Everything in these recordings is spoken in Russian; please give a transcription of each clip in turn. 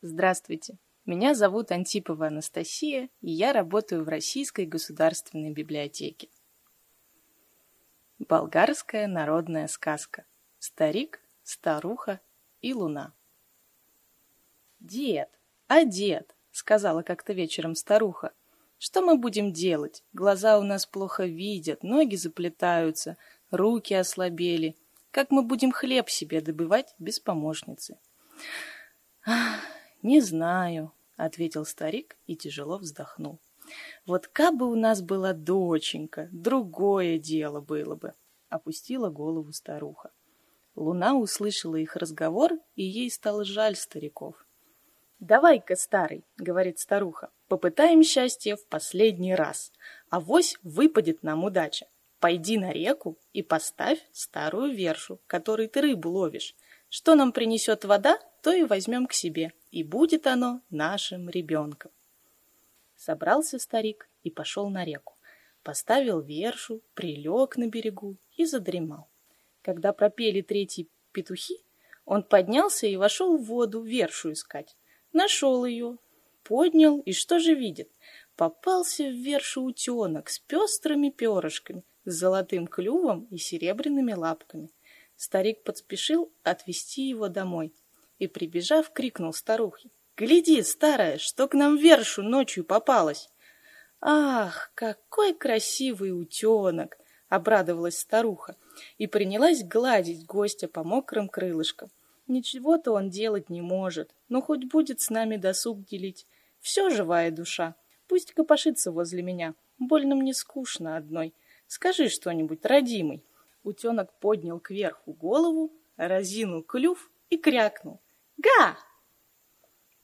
Здравствуйте, меня зовут Антипова Анастасия, и я работаю в Российской государственной библиотеке. Болгарская народная сказка «Старик, старуха и луна». «Дед, а дед!» — сказала как-то вечером старуха. «Что мы будем делать? Глаза у нас плохо видят, ноги заплетаются, руки ослабели. Как мы будем хлеб себе добывать без помощницы?» «Ах, «Не знаю», — ответил старик и тяжело вздохнул. «Вот кабы у нас была доченька, другое дело было бы», — опустила голову старуха. Луна услышала их разговор, и ей стало жаль стариков. «Давай-ка, старый», — говорит старуха, — «попытаем счастье в последний раз. Авось выпадет нам удача. Пойди на реку и поставь старую вершу, которой ты рыбу ловишь. Что нам принесет вода, то и возьмем к себе, и будет оно нашим ребенком. Собрался старик и пошел на реку. Поставил вершу, прилег на берегу и задремал. Когда пропели третьи петухи, он поднялся и вошел в воду вершу искать. Нашел ее, поднял, и что же видит? Попался в вершу утенок с пестрыми перышками, с золотым клювом и серебряными лапками. Старик подспешил отвезти его домой и, прибежав, крикнул старухе. «Гляди, старая, что к нам вершу ночью попалось!» «Ах, какой красивый утенок!» — обрадовалась старуха и принялась гладить гостя по мокрым крылышкам. «Ничего-то он делать не может, но хоть будет с нами досуг делить. Все живая душа. Пусть копошится возле меня. Больно мне скучно одной. Скажи что-нибудь, родимый». Утенок поднял кверху голову, разинул клюв и крякнул. «Га!»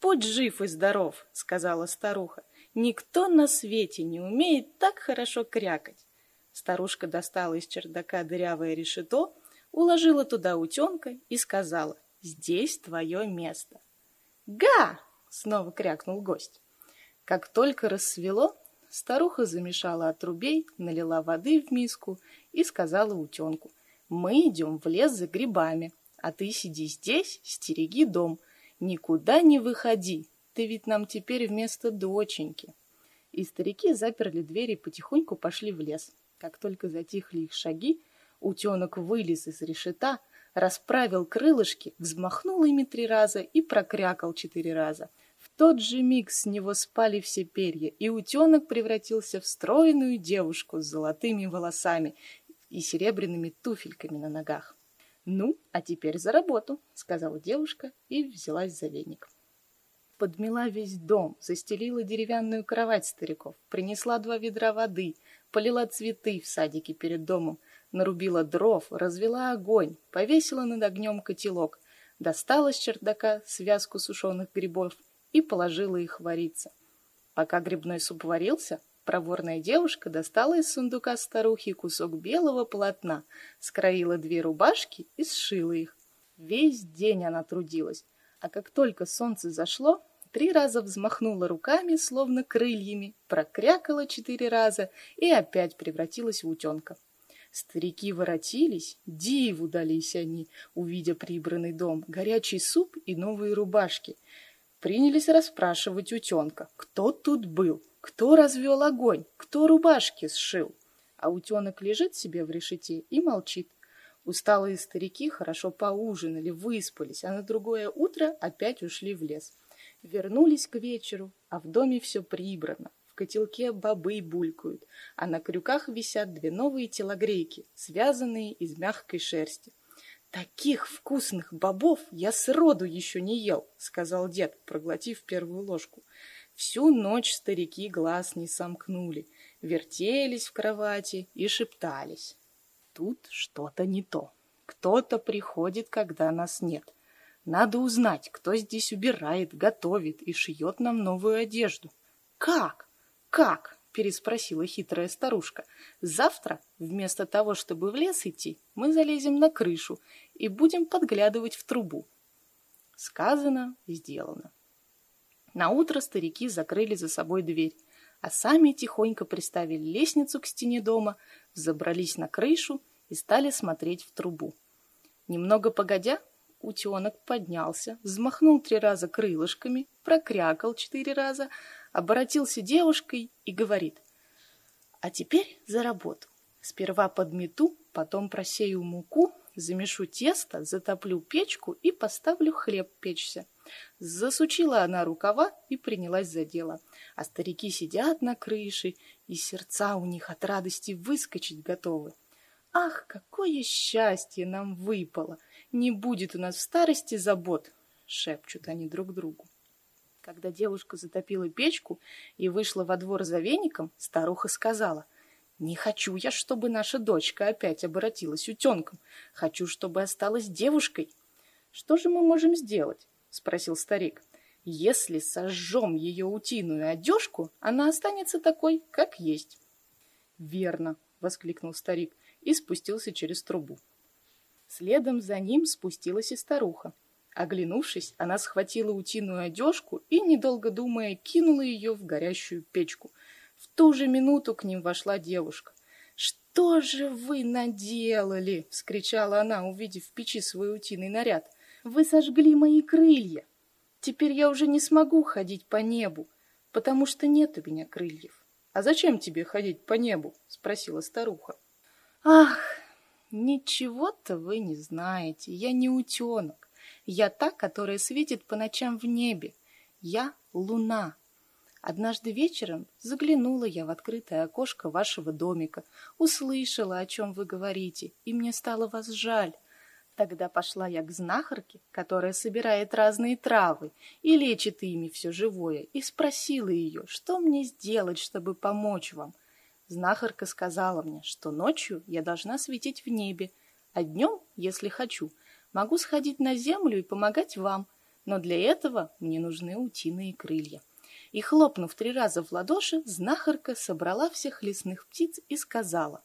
«Будь жив и здоров», — сказала старуха. «Никто на свете не умеет так хорошо крякать». Старушка достала из чердака дырявое решето, уложила туда утенка и сказала, «Здесь твое место». «Га!» — снова крякнул гость. Как только рассвело, Старуха замешала отрубей, налила воды в миску и сказала утенку, «Мы идем в лес за грибами, а ты сиди здесь, стереги дом, никуда не выходи, ты ведь нам теперь вместо доченьки». И старики заперли двери и потихоньку пошли в лес. Как только затихли их шаги, утенок вылез из решета, расправил крылышки, взмахнул ими три раза и прокрякал четыре раза — тот же миг с него спали все перья, и утенок превратился в стройную девушку с золотыми волосами и серебряными туфельками на ногах. «Ну, а теперь за работу», — сказала девушка и взялась за веник. Подмела весь дом, застелила деревянную кровать стариков, принесла два ведра воды, полила цветы в садике перед домом, нарубила дров, развела огонь, повесила над огнем котелок, достала с чердака связку сушеных грибов и положила их вариться. Пока грибной суп варился, проворная девушка достала из сундука старухи кусок белого полотна, скроила две рубашки и сшила их. Весь день она трудилась, а как только солнце зашло, три раза взмахнула руками, словно крыльями, прокрякала четыре раза и опять превратилась в утенка. Старики воротились, диву дались они, увидя прибранный дом, горячий суп и новые рубашки — принялись расспрашивать утенка, кто тут был, кто развел огонь, кто рубашки сшил. А утенок лежит себе в решете и молчит. Усталые старики хорошо поужинали, выспались, а на другое утро опять ушли в лес. Вернулись к вечеру, а в доме все прибрано. В котелке бобы булькают, а на крюках висят две новые телогрейки, связанные из мягкой шерсти. «Таких вкусных бобов я сроду еще не ел», — сказал дед, проглотив первую ложку. Всю ночь старики глаз не сомкнули, вертелись в кровати и шептались. Тут что-то не то. Кто-то приходит, когда нас нет. Надо узнать, кто здесь убирает, готовит и шьет нам новую одежду. Как? Как? Переспросила хитрая старушка. Завтра, вместо того, чтобы в лес идти, мы залезем на крышу и будем подглядывать в трубу. Сказано, сделано. На утро старики закрыли за собой дверь, а сами тихонько приставили лестницу к стене дома, забрались на крышу и стали смотреть в трубу. Немного погодя, утенок поднялся, взмахнул три раза крылышками, прокрякал четыре раза, оборотился девушкой и говорит. А теперь за работу. Сперва подмету, потом просею муку, замешу тесто, затоплю печку и поставлю хлеб печься. Засучила она рукава и принялась за дело. А старики сидят на крыше, и сердца у них от радости выскочить готовы. Ах, какое счастье нам выпало! Не будет у нас в старости забот, шепчут они друг другу. Когда девушка затопила печку и вышла во двор за веником, старуха сказала, «Не хочу я, чтобы наша дочка опять обратилась утенком. Хочу, чтобы осталась девушкой». «Что же мы можем сделать?» — спросил старик. «Если сожжем ее утиную одежку, она останется такой, как есть». «Верно!» — воскликнул старик и спустился через трубу. Следом за ним спустилась и старуха. Оглянувшись, она схватила утиную одежку и, недолго думая, кинула ее в горящую печку. В ту же минуту к ним вошла девушка. «Что же вы наделали?» — вскричала она, увидев в печи свой утиный наряд. «Вы сожгли мои крылья! Теперь я уже не смогу ходить по небу, потому что нет у меня крыльев». «А зачем тебе ходить по небу?» — спросила старуха. Ах, ничего-то вы не знаете. Я не утенок. Я та, которая светит по ночам в небе. Я луна. Однажды вечером заглянула я в открытое окошко вашего домика, услышала, о чем вы говорите, и мне стало вас жаль. Тогда пошла я к знахарке, которая собирает разные травы и лечит ими все живое, и спросила ее, что мне сделать, чтобы помочь вам. Знахарка сказала мне, что ночью я должна светить в небе, а днем, если хочу, могу сходить на землю и помогать вам, но для этого мне нужны утиные крылья. И, хлопнув три раза в ладоши, знахарка собрала всех лесных птиц и сказала,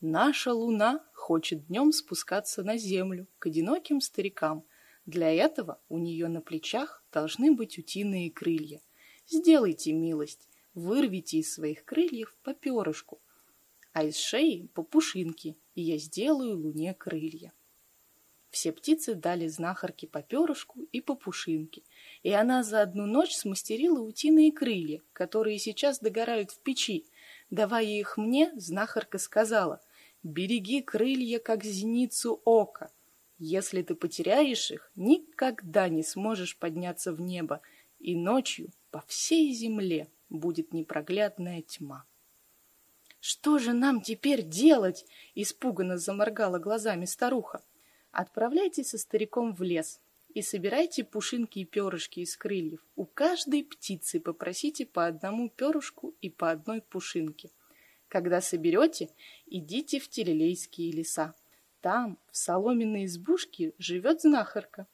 «Наша луна хочет днем спускаться на землю к одиноким старикам. Для этого у нее на плечах должны быть утиные крылья. Сделайте милость, вырвите из своих крыльев по перышку, а из шеи по пушинке, и я сделаю луне крылья. Все птицы дали знахарке по перышку и по пушинке, и она за одну ночь смастерила утиные крылья, которые сейчас догорают в печи. Давая их мне, знахарка сказала, «Береги крылья, как зеницу ока. Если ты потеряешь их, никогда не сможешь подняться в небо, и ночью по всей земле будет непроглядная тьма. «Что же нам теперь делать?» — испуганно заморгала глазами старуха. «Отправляйтесь со стариком в лес и собирайте пушинки и перышки из крыльев. У каждой птицы попросите по одному перышку и по одной пушинке. Когда соберете, идите в Телелейские леса. Там, в соломенной избушке, живет знахарка.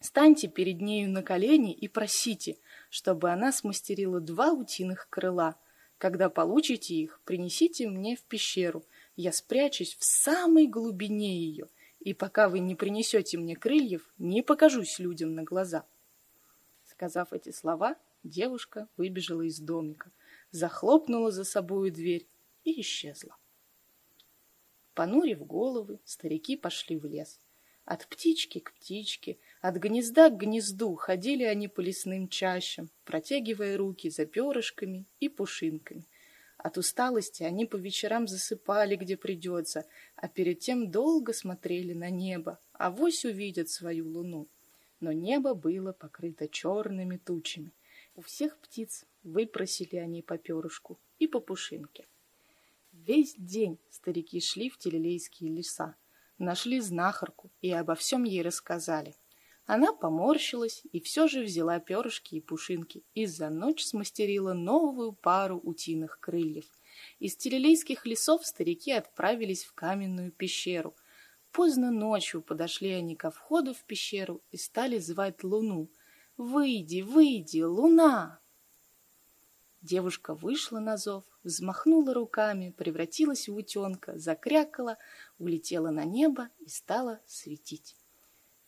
Станьте перед нею на колени и просите — чтобы она смастерила два утиных крыла. Когда получите их, принесите мне в пещеру. Я спрячусь в самой глубине ее, и пока вы не принесете мне крыльев, не покажусь людям на глаза. Сказав эти слова, девушка выбежала из домика, захлопнула за собою дверь и исчезла. Понурив головы, старики пошли в лес. От птички к птичке, от гнезда к гнезду ходили они по лесным чащам, протягивая руки за перышками и пушинками. От усталости они по вечерам засыпали, где придется, а перед тем долго смотрели на небо, а вось увидят свою луну. Но небо было покрыто черными тучами. У всех птиц выпросили они по перышку и по пушинке. Весь день старики шли в телелейские леса, нашли знахарку и обо всем ей рассказали. Она поморщилась и все же взяла перышки и пушинки и за ночь смастерила новую пару утиных крыльев. Из телелейских лесов старики отправились в каменную пещеру. Поздно ночью подошли они ко входу в пещеру и стали звать луну. «Выйди, выйди, луна!» Девушка вышла на зов, взмахнула руками, превратилась в утенка, закрякала, улетела на небо и стала светить.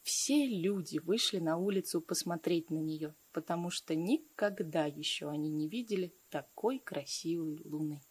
Все люди вышли на улицу посмотреть на нее, потому что никогда еще они не видели такой красивой луны.